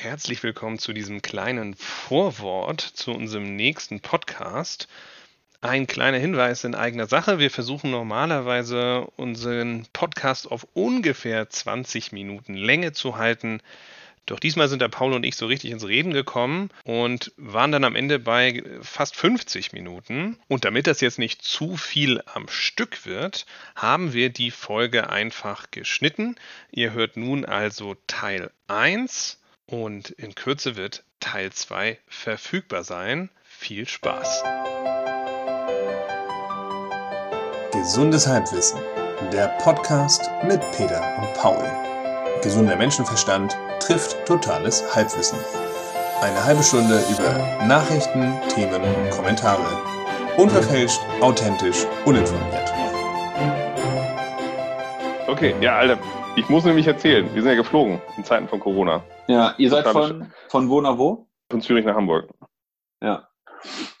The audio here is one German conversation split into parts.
Herzlich willkommen zu diesem kleinen Vorwort zu unserem nächsten Podcast. Ein kleiner Hinweis in eigener Sache. Wir versuchen normalerweise unseren Podcast auf ungefähr 20 Minuten Länge zu halten. Doch diesmal sind der Paul und ich so richtig ins Reden gekommen und waren dann am Ende bei fast 50 Minuten. Und damit das jetzt nicht zu viel am Stück wird, haben wir die Folge einfach geschnitten. Ihr hört nun also Teil 1 und in Kürze wird Teil 2 verfügbar sein. Viel Spaß! Gesundes Halbwissen, der Podcast mit Peter und Paul. Gesunder Menschenverstand trifft totales Halbwissen. Eine halbe Stunde über Nachrichten, Themen und Kommentare. Unverfälscht, authentisch, uninformiert. Okay, ja, Alter, ich muss nämlich erzählen. Wir sind ja geflogen in Zeiten von Corona. Ja, ihr seid von, von wo nach wo? Von Zürich nach Hamburg. Ja.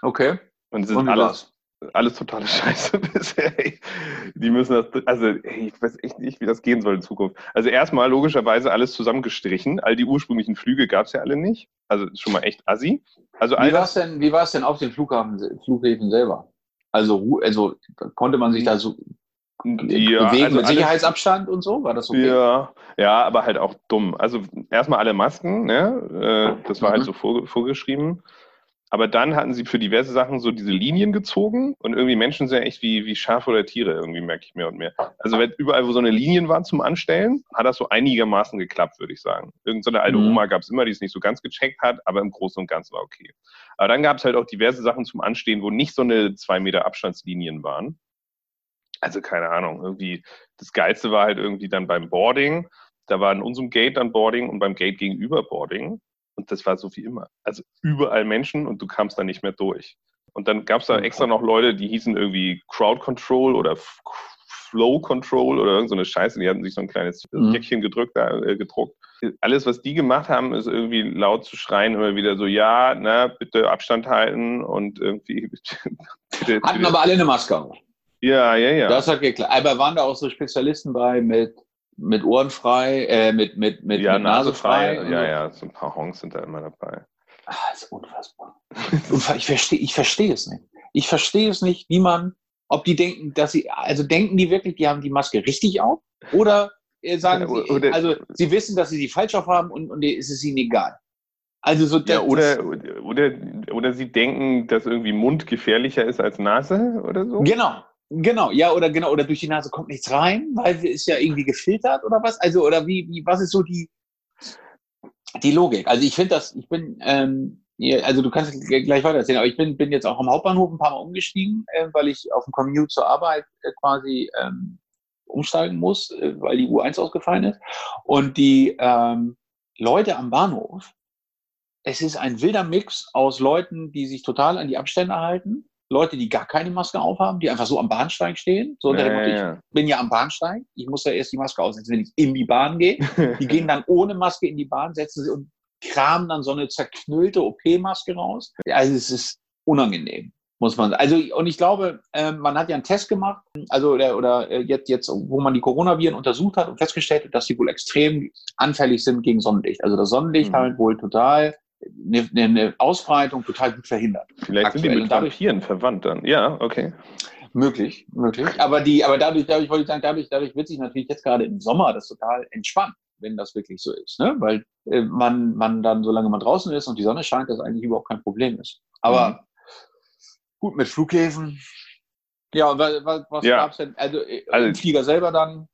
Okay. Und es ist Und alles, alles totale Scheiße bisher. Die müssen das, also ich weiß echt nicht, wie das gehen soll in Zukunft. Also erstmal logischerweise alles zusammengestrichen. All die ursprünglichen Flüge gab es ja alle nicht. Also schon mal echt assi. Also wie war es denn, wie denn auf den Flughafen, Flughäfen selber? Also, also konnte man sich da so ja, bewegen also mit Sicherheitsabstand und so? War das okay? Ja, ja, aber halt auch dumm. Also erstmal alle Masken, ne? Äh, das war halt mhm. so vorgeschrieben. Aber dann hatten sie für diverse Sachen so diese Linien gezogen und irgendwie Menschen sind ja echt wie, wie Schafe oder Tiere, irgendwie merke ich mehr und mehr. Also wenn überall, wo so eine Linien waren zum Anstellen, hat das so einigermaßen geklappt, würde ich sagen. Irgend so eine alte mhm. Oma gab es immer, die es nicht so ganz gecheckt hat, aber im Großen und Ganzen war okay. Aber dann gab es halt auch diverse Sachen zum Anstehen, wo nicht so eine zwei Meter Abstandslinien waren. Also keine Ahnung, irgendwie das Geilste war halt irgendwie dann beim Boarding. Da war in unserem Gate dann Boarding und beim Gate gegenüber Boarding. Und das war so wie immer. Also überall Menschen und du kamst da nicht mehr durch. Und dann gab es da extra noch Leute, die hießen irgendwie Crowd Control oder Flow Control oder irgend so eine Scheiße. Die hatten sich so ein kleines mhm. Päckchen gedrückt, äh, gedruckt. Alles, was die gemacht haben, ist irgendwie laut zu schreien, immer wieder so, ja, na, bitte Abstand halten und irgendwie. bitte, Hatten aber alle eine Maske. Ja, ja, ja. Das hat geklappt. Aber waren da auch so Spezialisten bei mit mit Ohren frei, äh, mit, mit, mit, ja, mit Nase frei. Ja, ja, so ein paar Honks sind da immer dabei. Ah, ist unfassbar. ich verstehe ich versteh es nicht. Ich verstehe es nicht, wie man, ob die denken, dass sie, also denken die wirklich, die haben die Maske richtig auf? Oder äh, sagen ja, oder, sie, also sie wissen, dass sie sie falsch auf haben und, und ist es ihnen egal? Also so ja, oder, oder, oder sie denken, dass irgendwie Mund gefährlicher ist als Nase oder so? Genau, Genau, ja, oder genau, oder durch die Nase kommt nichts rein, weil es ist ja irgendwie gefiltert oder was? Also, oder wie, wie was ist so die, die Logik? Also ich finde das, ich bin, ähm, also du kannst gleich weiter erzählen, aber ich bin, bin jetzt auch am Hauptbahnhof ein paar Mal umgestiegen, äh, weil ich auf dem Commute zur Arbeit äh, quasi ähm, umsteigen muss, äh, weil die U1 ausgefallen ist. Und die ähm, Leute am Bahnhof, es ist ein wilder Mix aus Leuten, die sich total an die Abstände halten Leute, die gar keine Maske aufhaben, die einfach so am Bahnsteig stehen. So unter ja, ja. ich bin ja am Bahnsteig, ich muss ja erst die Maske aussetzen, wenn ich in die Bahn gehe. Die gehen dann ohne Maske in die Bahn, setzen sie und kramen dann so eine zerknüllte OP-Maske raus. Also es ist unangenehm, muss man sagen. Also, und ich glaube, äh, man hat ja einen Test gemacht, also oder, oder äh, jetzt, jetzt, wo man die Coronaviren untersucht hat und festgestellt hat, dass sie wohl extrem anfällig sind gegen Sonnenlicht. Also das Sonnenlicht mhm. halt wohl total eine, eine Ausbreitung total gut verhindert. Vielleicht aktuell. sind die mit Vampiren verwandt dann. Ja, okay. Möglich, möglich. Aber die, aber dadurch, dadurch wollte ich sagen, dadurch, dadurch wird sich natürlich jetzt gerade im Sommer das total entspannen, wenn das wirklich so ist, ne? Weil äh, man, man dann, solange man draußen ist und die Sonne scheint, das eigentlich überhaupt kein Problem ist. Aber mhm. gut mit Flughäfen. Ja, was, was, was ja. gab's denn? Also, äh, also Flieger selber dann?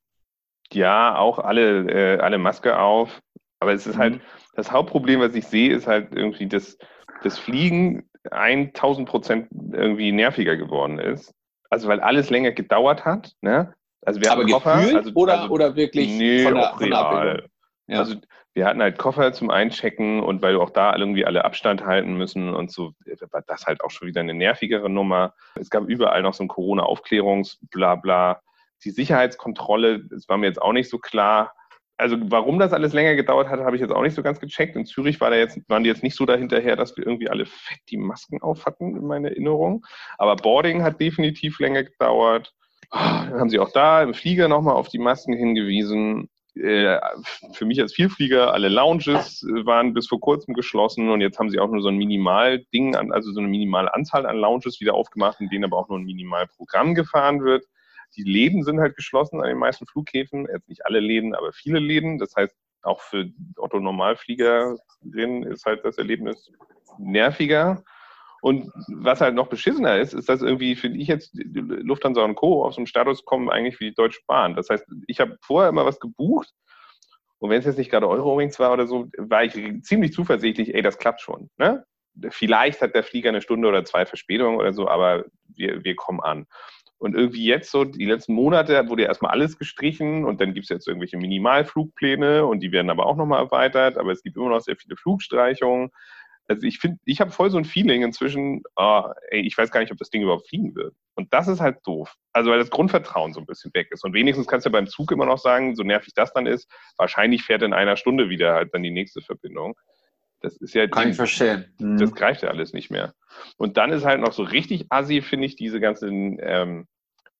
Ja, auch alle, äh, alle Maske auf. Aber es ist halt, mhm. halt, das Hauptproblem, was ich sehe, ist halt irgendwie, dass das Fliegen 1000 Prozent irgendwie nerviger geworden ist. Also weil alles länger gedauert hat. Ne? Also wir Aber Koffer, also, oder, also, oder wirklich nee, von der, auch real. Ja. Also wir hatten halt Koffer zum Einchecken und weil du auch da irgendwie alle Abstand halten müssen und so, war das halt auch schon wieder eine nervigere Nummer. Es gab überall noch so ein Corona-Aufklärungs-Blabla. Die Sicherheitskontrolle, das war mir jetzt auch nicht so klar also warum das alles länger gedauert hat, habe ich jetzt auch nicht so ganz gecheckt. In Zürich war da jetzt, waren die jetzt nicht so dahinterher, dass wir irgendwie alle fett die Masken auf hatten, in meiner Erinnerung. Aber Boarding hat definitiv länger gedauert. Dann haben sie auch da im Flieger nochmal auf die Masken hingewiesen. äh, für mich als Vielflieger, alle Lounges waren bis vor kurzem geschlossen und jetzt haben sie auch nur so ein Minimalding, also so eine minimale Anzahl an Lounges wieder aufgemacht, in denen aber auch nur ein Minimalprogramm gefahren wird. Die Läden sind halt geschlossen an den meisten Flughäfen, jetzt nicht alle Läden, aber viele Läden. Das heißt, auch für Otto Normalfliegerinnen ist halt das Erlebnis nerviger. Und was halt noch beschissener ist, ist, dass irgendwie, finde ich jetzt, Lufthansa und Co. auf so einen Status kommen eigentlich wie die Deutsche Bahn. Das heißt, ich habe vorher immer was gebucht und wenn es jetzt nicht gerade Eurowings war oder so, war ich ziemlich zuversichtlich, ey, das klappt schon. Ne? Vielleicht hat der Flieger eine Stunde oder zwei Verspätung oder so, aber wir, wir kommen an. Und irgendwie jetzt so, die letzten Monate wurde ja erstmal alles gestrichen und dann gibt es jetzt irgendwelche Minimalflugpläne und die werden aber auch nochmal erweitert, aber es gibt immer noch sehr viele Flugstreichungen also ich finde, ich habe voll so ein Feeling inzwischen, oh, ey, ich weiß gar nicht, ob das Ding überhaupt fliegen wird. Und das ist halt doof. Also weil das Grundvertrauen so ein bisschen weg ist. Und wenigstens kannst du ja beim Zug immer noch sagen, so nervig das dann ist, wahrscheinlich fährt in einer Stunde wieder halt dann die nächste Verbindung. Das ist ja. Kann ich verstehen. Das mhm. greift ja alles nicht mehr. Und dann ist halt noch so richtig assi, finde ich, diese ganzen ähm,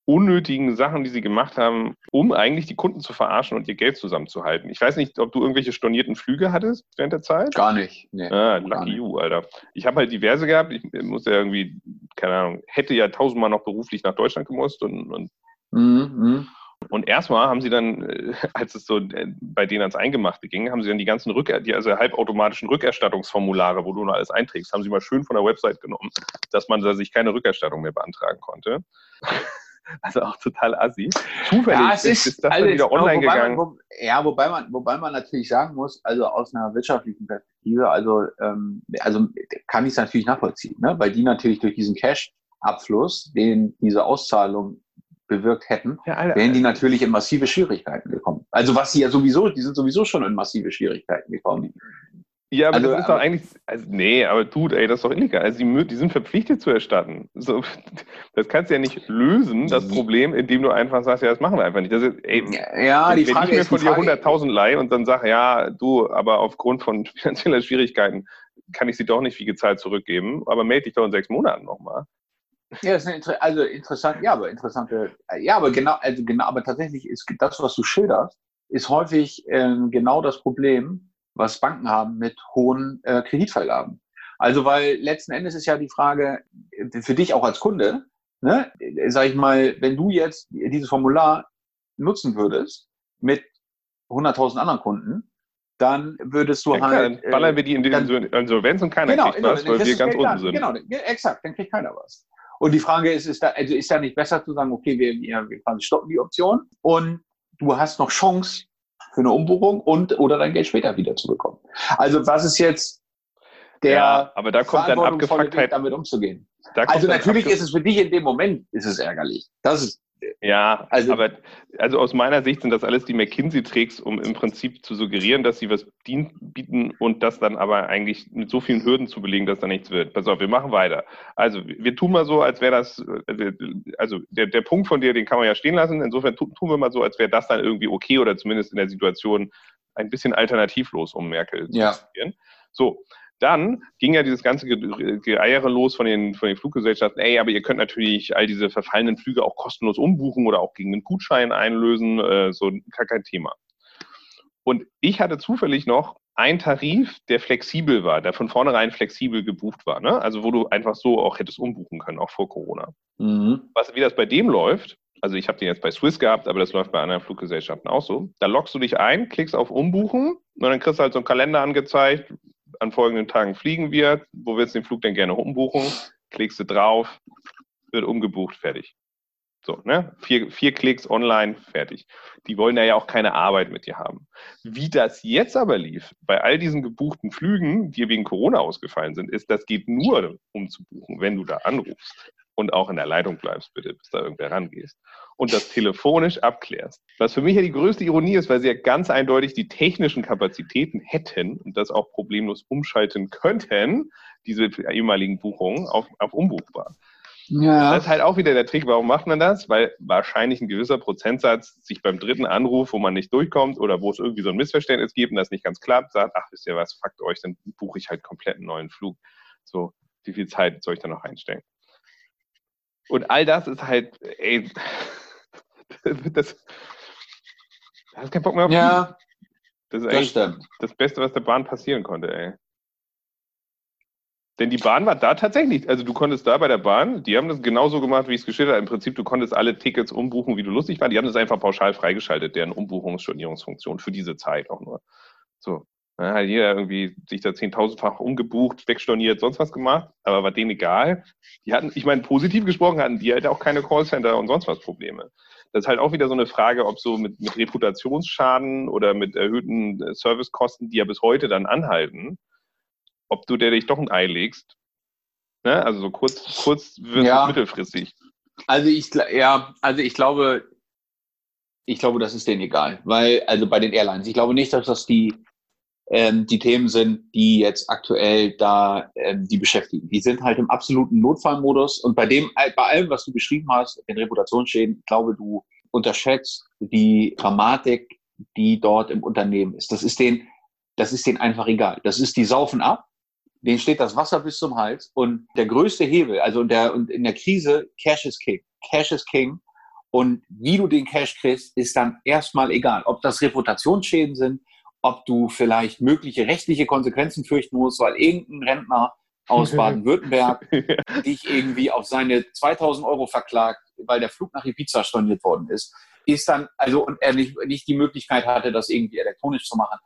unnötigen Sachen, die sie gemacht haben, um eigentlich die Kunden zu verarschen und ihr Geld zusammenzuhalten. Ich weiß nicht, ob du irgendwelche stornierten Flüge hattest während der Zeit? Gar nicht. Nee, ah, lucky nicht. you, Alter. Ich habe halt diverse gehabt. Ich muss ja irgendwie, keine Ahnung, hätte ja tausendmal noch beruflich nach Deutschland gemusst und, und mhm, mhm. Und erstmal haben sie dann, äh, als es so äh, bei denen ans Eingemachte ging, haben sie dann die ganzen Rück die also halbautomatischen Rückerstattungsformulare, wo du noch alles einträgst, haben sie mal schön von der Website genommen, dass man da sich keine Rückerstattung mehr beantragen konnte. Also auch total assi. Zufällig ja, ist, ist, ist, das also dann wieder online gegangen. Man, wo, ja, wobei man, wobei man natürlich sagen muss, also aus einer wirtschaftlichen Perspektive, also, ähm, also kann ich es natürlich nachvollziehen, ne? weil die natürlich durch diesen Cash-Abfluss, den diese Auszahlung bewirkt hätten, ja, Alter, wären die natürlich in massive Schwierigkeiten gekommen. Also was sie ja sowieso, die sind sowieso schon in massive Schwierigkeiten gekommen. Ja, aber also, das ist doch eigentlich, also nee, aber tut, ey, das ist doch illegal. Also die, die sind verpflichtet zu erstatten. So, das kannst du ja nicht lösen, das Problem, indem du einfach sagst, ja, das machen wir einfach nicht. Das ist, ey, ja, die wenn Frage ich mir von dir 100.000 leihe und dann sage, ja, du, aber aufgrund von finanzieller Schwierigkeiten kann ich sie doch nicht wie gezahlt zurückgeben, aber melde dich doch in sechs Monaten nochmal. Ja, das ist eine, also interessant, ja, aber interessante, ja, aber genau, also genau, aber tatsächlich ist das, was du schilderst, ist häufig ähm, genau das Problem, was Banken haben mit hohen äh, Kreditvergaben. Also weil letzten Endes ist ja die Frage äh, für dich auch als Kunde, ne, sag ich mal, wenn du jetzt dieses Formular nutzen würdest mit 100.000 anderen Kunden, dann würdest du ja, halt. Dann ballern wir die in die dann, Insolvenz und keiner genau, kriegt was, weil wir ganz unten sind. Genau, exakt, dann kriegt keiner was. Und die Frage ist, ist da, also ist da nicht besser zu sagen, okay, wir, wir quasi stoppen die Option und du hast noch Chance, für eine Umbuchung und oder dein Geld später wieder zu bekommen. Also was ist jetzt der ja, aber da kommt dann Abgefucktheit damit umzugehen? Also natürlich ist es für dich in dem Moment ist es ärgerlich. Das ist ja, also, aber also aus meiner Sicht sind das alles die McKinsey-Tricks, um im Prinzip zu suggerieren, dass sie was bieten und das dann aber eigentlich mit so vielen Hürden zu belegen, dass da nichts wird. Pass auf, wir machen weiter. Also wir tun mal so, als wäre das, äh, also der, der Punkt von dir, den kann man ja stehen lassen. Insofern tun wir mal so, als wäre das dann irgendwie okay oder zumindest in der Situation ein bisschen alternativlos, um Merkel zu ja. So, dann ging ja dieses ganze Geeiere los von den, von den Fluggesellschaften, ey, aber ihr könnt natürlich all diese verfallenen Flüge auch kostenlos umbuchen oder auch gegen einen Gutschein einlösen, äh, so gar kein Thema. Und ich hatte zufällig noch einen Tarif, der flexibel war, der von vornherein flexibel gebucht war, ne? Also wo du einfach so auch hättest umbuchen können, auch vor Corona. Mhm. Was, wie das bei dem läuft, also ich habe den jetzt bei Swiss gehabt, aber das läuft bei anderen Fluggesellschaften auch so. Da loggst du dich ein, klickst auf Umbuchen und dann kriegst du halt so einen Kalender angezeigt, an folgenden Tagen fliegen wir, wo willst du den Flug denn gerne umbuchen? Klickst du drauf, wird umgebucht, fertig. So, ne? Vier, vier Klicks online, fertig. Die wollen ja auch keine Arbeit mit dir haben. Wie das jetzt aber lief, bei all diesen gebuchten Flügen, die wegen Corona ausgefallen sind, ist, das geht nur umzubuchen, wenn du da anrufst und auch in der Leitung bleibst, bitte, bis da irgendwer rangehst und das telefonisch abklärst. Was für mich ja die größte Ironie ist, weil sie ja ganz eindeutig die technischen Kapazitäten hätten und das auch problemlos umschalten könnten, diese ehemaligen Buchungen auf, auf unbuchbar. Ja. Das ist halt auch wieder der Trick. Warum macht man das? Weil wahrscheinlich ein gewisser Prozentsatz sich beim dritten Anruf, wo man nicht durchkommt oder wo es irgendwie so ein Missverständnis gibt und das nicht ganz klappt, sagt, ach, wisst ihr was, fuckt euch, dann buche ich halt komplett einen neuen Flug. So, wie viel Zeit soll ich da noch einstellen? Und all das ist halt, ey, das, Du hast keinen Bock mehr auf Ja, Das ist das stimmt. das Beste, was der Bahn passieren konnte, ey. Denn die Bahn war da tatsächlich, also du konntest da bei der Bahn, die haben das genauso gemacht, wie ich es geschildert habe. Im Prinzip, du konntest alle Tickets umbuchen, wie du lustig war. Die haben das einfach pauschal freigeschaltet, deren Umbuchungsstornierungsfunktion für diese Zeit auch nur. So. Da hat jeder irgendwie sich da zehntausendfach umgebucht, wegstorniert, sonst was gemacht, aber war denen egal. Die hatten, ich meine, positiv gesprochen hatten die halt auch keine Callcenter und sonst was Probleme. Das ist halt auch wieder so eine Frage, ob so mit, mit Reputationsschaden oder mit erhöhten äh, Servicekosten, die ja bis heute dann anhalten, ob du dir dich doch ein Ei legst. Ne? Also so kurz, kurz versus Ja. mittelfristig. Also ich, ja, also ich glaube, ich glaube, das ist denen egal, weil, also bei den Airlines, ich glaube nicht, dass das die, ähm, die Themen sind, die jetzt aktuell da ähm, die beschäftigen. Die sind halt im absoluten Notfallmodus und bei dem, bei allem, was du beschrieben hast, den Reputationsschäden, ich glaube, du unterschätzt die Dramatik, die dort im Unternehmen ist. Das ist denen, das ist denen einfach egal. Das ist, die saufen ab, denen steht das Wasser bis zum Hals und der größte Hebel, also in der, und in der Krise, Cash is King. Cash is King. Und wie du den Cash kriegst, ist dann erstmal egal. Ob das Reputationsschäden sind, ob du vielleicht mögliche rechtliche Konsequenzen fürchten musst, weil irgendein Rentner aus Baden-Württemberg dich irgendwie auf seine 2000 Euro verklagt, weil der Flug nach Ibiza storniert worden ist, ist dann, also, und er nicht, nicht die Möglichkeit hatte, das irgendwie elektronisch zu machen,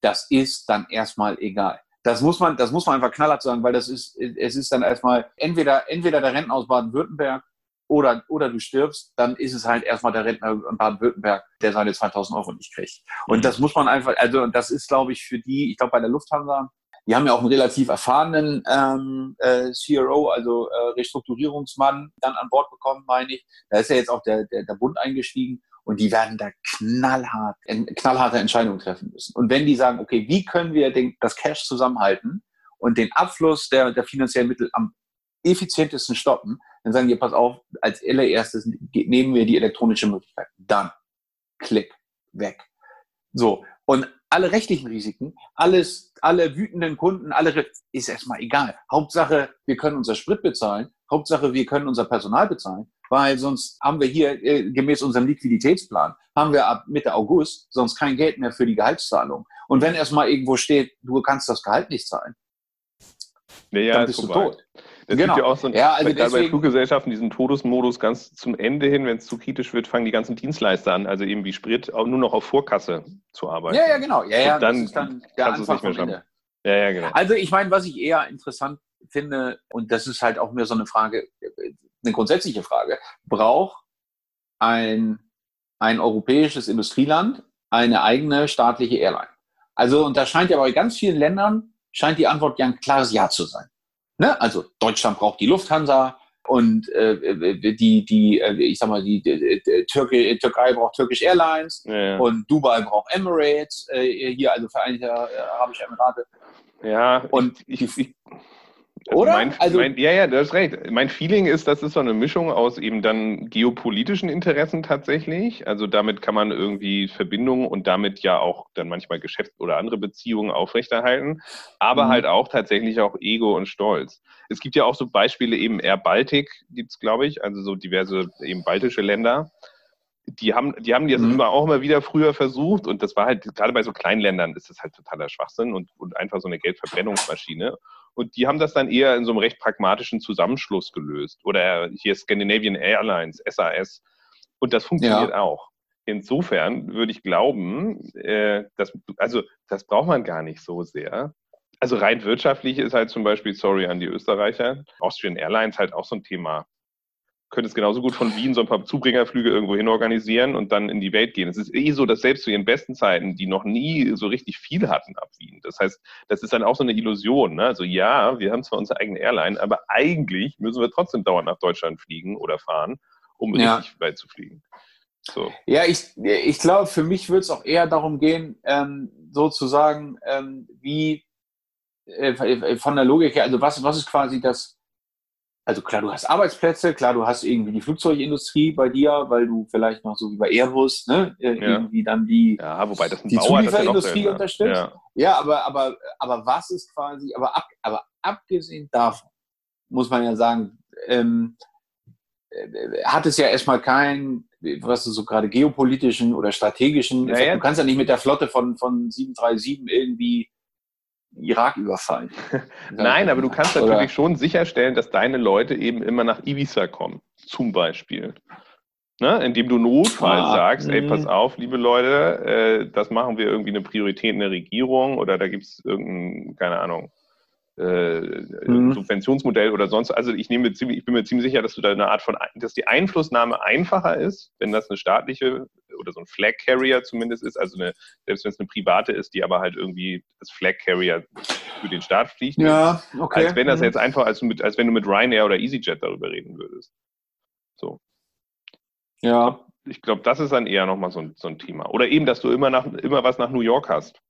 das ist dann erstmal egal. Das muss man, das muss man einfach knallhart sagen, weil das ist, es ist dann erstmal entweder, entweder der Rentner aus Baden-Württemberg oder, oder du stirbst, dann ist es halt erstmal der Rentner in Baden-Württemberg, der seine 2000 Euro nicht kriegt. Und das muss man einfach, also, das ist, glaube ich, für die, ich glaube, bei der Lufthansa, die haben ja auch einen relativ erfahrenen ähm, äh, CRO, also äh, Restrukturierungsmann, dann an Bord bekommen, meine ich. Da ist ja jetzt auch der, der, der Bund eingestiegen und die werden da knallhart, knallharte Entscheidungen treffen müssen. Und wenn die sagen, okay, wie können wir den, das Cash zusammenhalten und den Abfluss der, der finanziellen Mittel am effizientesten stoppen, dann sagen die, pass auf, als allererstes nehmen wir die elektronische Möglichkeit. Dann, klick, weg. So. Und alle rechtlichen Risiken, alles, alle wütenden Kunden, alle, ist erstmal egal. Hauptsache, wir können unser Sprit bezahlen. Hauptsache, wir können unser Personal bezahlen. Weil sonst haben wir hier, äh, gemäß unserem Liquiditätsplan, haben wir ab Mitte August sonst kein Geld mehr für die Gehaltszahlung. Und wenn erstmal irgendwo steht, du kannst das Gehalt nicht zahlen, Ja, ja, dann ist bist du vorbei. tot. Das Genau. gibt ja auch so ein, Ja, also gerade bei Fluggesellschaften diesen Todesmodus ganz zum Ende hin, wenn es zu kritisch wird, fangen die ganzen Dienstleister an, also eben wie Sprit, auch nur noch auf Vorkasse zu arbeiten. Ja, ja, genau. Ja, ja, Und dann dann kannst du es nicht mehr Ende. Ja, ja, genau. Also ich meine, was ich eher interessant finde, und das ist halt auch mir so eine Frage, eine grundsätzliche Frage, braucht ein, ein europäisches Industrieland eine eigene staatliche Airline? Also, und da scheint ja bei ganz vielen Ländern, scheint die Antwort ja ein klares Ja zu sein. Ne? Also Deutschland braucht die Lufthansa und äh, die, die, äh, ich sag mal, die, die, die Türkei, Türkei braucht Turkish Airlines Ja, und Dubai braucht Emirates, äh, hier also Vereinigte Arabische Emirate. Ja, Und ich, ich, ich, also Oder? Mein, Also- mein, ja, ja, du hast recht. Mein Feeling ist, das ist so eine Mischung aus eben dann geopolitischen Interessen tatsächlich. Also damit kann man irgendwie Verbindungen und damit ja auch dann manchmal Geschäfts- oder andere Beziehungen aufrechterhalten, aber Mhm. halt auch tatsächlich auch Ego und Stolz. Es gibt ja auch so Beispiele, eben Air Baltic gibt's, glaube ich, also so diverse eben baltische Länder. Die haben, die haben das Mhm. immer auch immer wieder früher versucht und das war halt, gerade bei so kleinen Ländern ist das halt totaler Schwachsinn und, und einfach so eine Geldverbrennungsmaschine. Und die haben das dann eher in so einem recht pragmatischen Zusammenschluss gelöst. Oder hier Scandinavian Airlines, SAS. Und das funktioniert auch. Insofern würde ich glauben, äh, dass, also das braucht man gar nicht so sehr. Also rein wirtschaftlich ist halt zum Beispiel, sorry an die Österreicher, Austrian Airlines halt auch so ein Thema. Könnte es genauso gut von Wien so ein paar Zubringerflüge irgendwo hin organisieren und dann in die Welt gehen. Es ist eh so, dass selbst zu ihren besten Zeiten, die noch nie so richtig viel hatten ab Wien. Das heißt, das ist dann auch so eine Illusion. Ne? Also ja, wir haben zwar unsere eigene Airline, aber eigentlich müssen wir trotzdem dauernd nach Deutschland fliegen oder fahren, um Ja. richtig weit zu fliegen. So. Ja, ich, ich glaube, für mich wird es auch eher darum gehen, ähm, sozusagen, ähm, wie äh, von der Logik her, also was, was ist quasi das, also klar, du hast Arbeitsplätze, klar, du hast irgendwie die Flugzeugindustrie bei dir, weil du vielleicht noch so wie bei Airbus, ne, äh, Ja. irgendwie dann die, Ja, wobei das Die Bauer, ja Zulieferindustrie seltener. unterstützt? Ja. Ja, aber, aber, aber was ist quasi, aber, ab, aber abgesehen davon, muss man ja sagen, ähm, äh, hat es ja erstmal kein, was ist so gerade geopolitischen oder strategischen Ja, ja. Du kannst ja nicht mit der Flotte von, von 737 irgendwie Irak überfallen. Nein, aber du kannst Oder- natürlich schon sicherstellen, dass deine Leute eben immer nach Ibiza kommen, zum Beispiel. Ne? Indem du notfalls Ah, sagst, ey, mhm. pass auf, liebe Leute, äh, das machen wir irgendwie eine Priorität in der Regierung oder da gibt es irgendein, keine Ahnung, äh, Mhm. Subventionsmodell oder sonst. Also ich nehme ziemlich, ich bin mir ziemlich sicher, dass du da eine Art von, dass die Einflussnahme einfacher ist, wenn das eine staatliche oder so ein Flag Carrier zumindest ist, also eine, selbst wenn es eine private ist, die aber halt irgendwie als Flag Carrier für den Staat fliegt. Ja, okay. Als wenn das Mhm. jetzt einfach, als, du mit, als wenn du mit Ryanair oder EasyJet darüber reden würdest. So. Ja, Ich glaube, das ist dann eher nochmal so ein, so ein Thema. Oder eben, dass du immer, nach, immer was nach New York hast.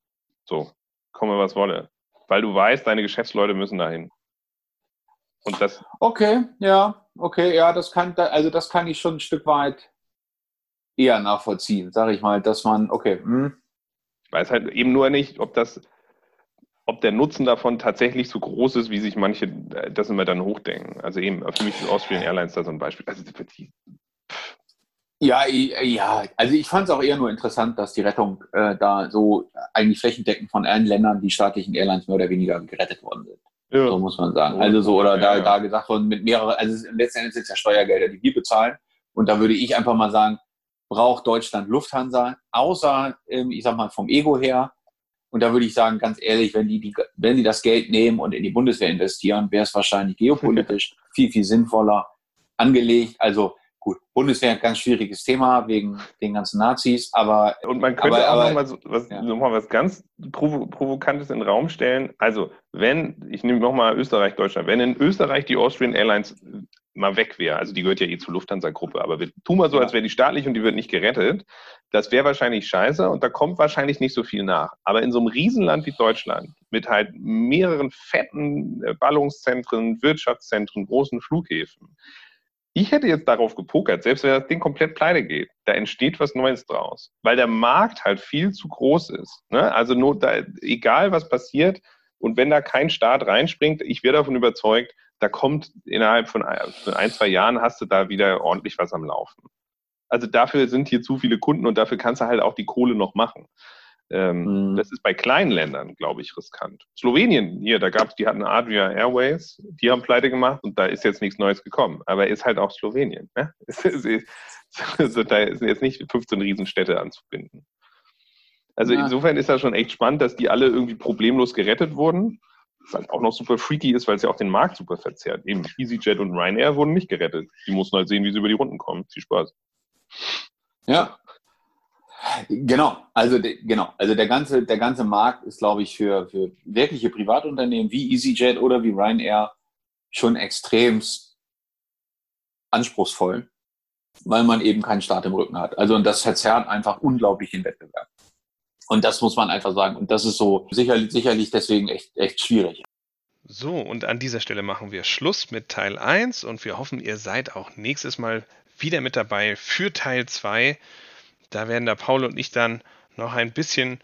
So, komme was wolle. Weil du weißt, deine Geschäftsleute müssen dahin. Und das, okay, ja, okay, ja, das kann, also das kann ich schon ein Stück weit eher nachvollziehen, sage ich mal, dass man, okay, hm, ich weiß halt eben nur nicht, ob das, ob der Nutzen davon tatsächlich so groß ist, wie sich manche äh, das immer dann hochdenken. Also eben, für mich ist Austrian Airlines da so ein Beispiel. Also die, Ja, i- ja, also ich fand es auch eher nur interessant, dass die Rettung äh, da so eigentlich flächendeckend von allen Ländern, die staatlichen Airlines mehr oder weniger gerettet worden sind. So ja, muss man sagen. Also so, oder Ja, da, ja. da gesagt worden, mit mehreren, also es- letztendlich sind es ja Steuergelder, die wir bezahlen. Und da würde ich einfach mal sagen, braucht Deutschland Lufthansa, außer, ähm, ich sag mal, vom Ego her. Und da würde ich sagen, ganz ehrlich, wenn die, die, wenn die das Geld nehmen und in die Bundeswehr investieren, wäre es wahrscheinlich geopolitisch viel, viel sinnvoller angelegt. Also gut, Bundeswehr ein ganz schwieriges Thema wegen den ganzen Nazis, aber Und man könnte Aber- auch aber- noch, mal so, was, ja. noch mal was ganz provo Provokantes in den Raum stellen. Also, wenn, ich nehme nochmal Österreich, Deutschland, wenn in Österreich die Austrian Airlines mal weg wäre, also die gehört ja eh zur Lufthansa-Gruppe, aber wir tun mal so, als wäre die staatlich und die wird nicht gerettet, das wäre wahrscheinlich scheiße und da kommt wahrscheinlich nicht so viel nach. Aber in so einem Riesenland wie Deutschland, mit halt mehreren fetten äh, Ballungszentren, Wirtschaftszentren, großen Flughäfen, ich hätte jetzt darauf gepokert, selbst wenn das Ding komplett pleite geht, da entsteht was Neues draus. Weil der Markt halt viel zu groß ist. Ne? Also nur da, egal was passiert, und wenn da kein Staat reinspringt, ich wäre davon überzeugt, da kommt innerhalb von ein, von ein, zwei Jahren hast du da wieder ordentlich was am Laufen. Also dafür sind hier zu viele Kunden und dafür kannst du halt auch die Kohle noch machen. Ähm, Mhm. Das ist bei kleinen Ländern, glaube ich, riskant. Slowenien, hier, da gab es, die hatten Adria Airways, die haben pleite gemacht und da ist jetzt nichts Neues gekommen. Aber ist halt auch Slowenien. Ne? Also da sind jetzt nicht 15 Riesenstädte anzubinden. Also Ja. insofern ist das schon echt spannend, dass die alle irgendwie problemlos gerettet wurden. Was halt auch noch super freaky ist, weil es ja auch den Markt super verzerrt. Eben EasyJet und Ryanair wurden nicht gerettet. Die mussten halt sehen, wie sie über die Runden kommen. Viel Spaß. Ja. Genau, also genau, also der ganze, der ganze Markt ist, glaube ich, für, für wirkliche Privatunternehmen wie EasyJet oder wie Ryanair schon extremst anspruchsvoll, weil man eben keinen Staat im Rücken hat. Also und das verzerrt einfach unglaublich den Wettbewerb. Und das muss man einfach sagen. Und das ist so sicherlich, sicherlich deswegen echt, echt schwierig. So, und an dieser Stelle machen wir Schluss mit Teil 1 und wir hoffen, ihr seid auch nächstes Mal wieder mit dabei für Teil 2. Da werden da Paul und ich dann noch ein bisschen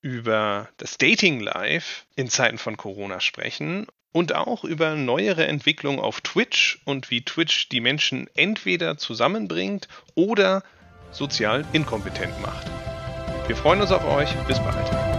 über das Dating Life in Zeiten von Corona sprechen und auch über neuere Entwicklungen auf Twitch und wie Twitch die Menschen entweder zusammenbringt oder sozial inkompetent macht. Wir freuen uns auf euch. Bis bald.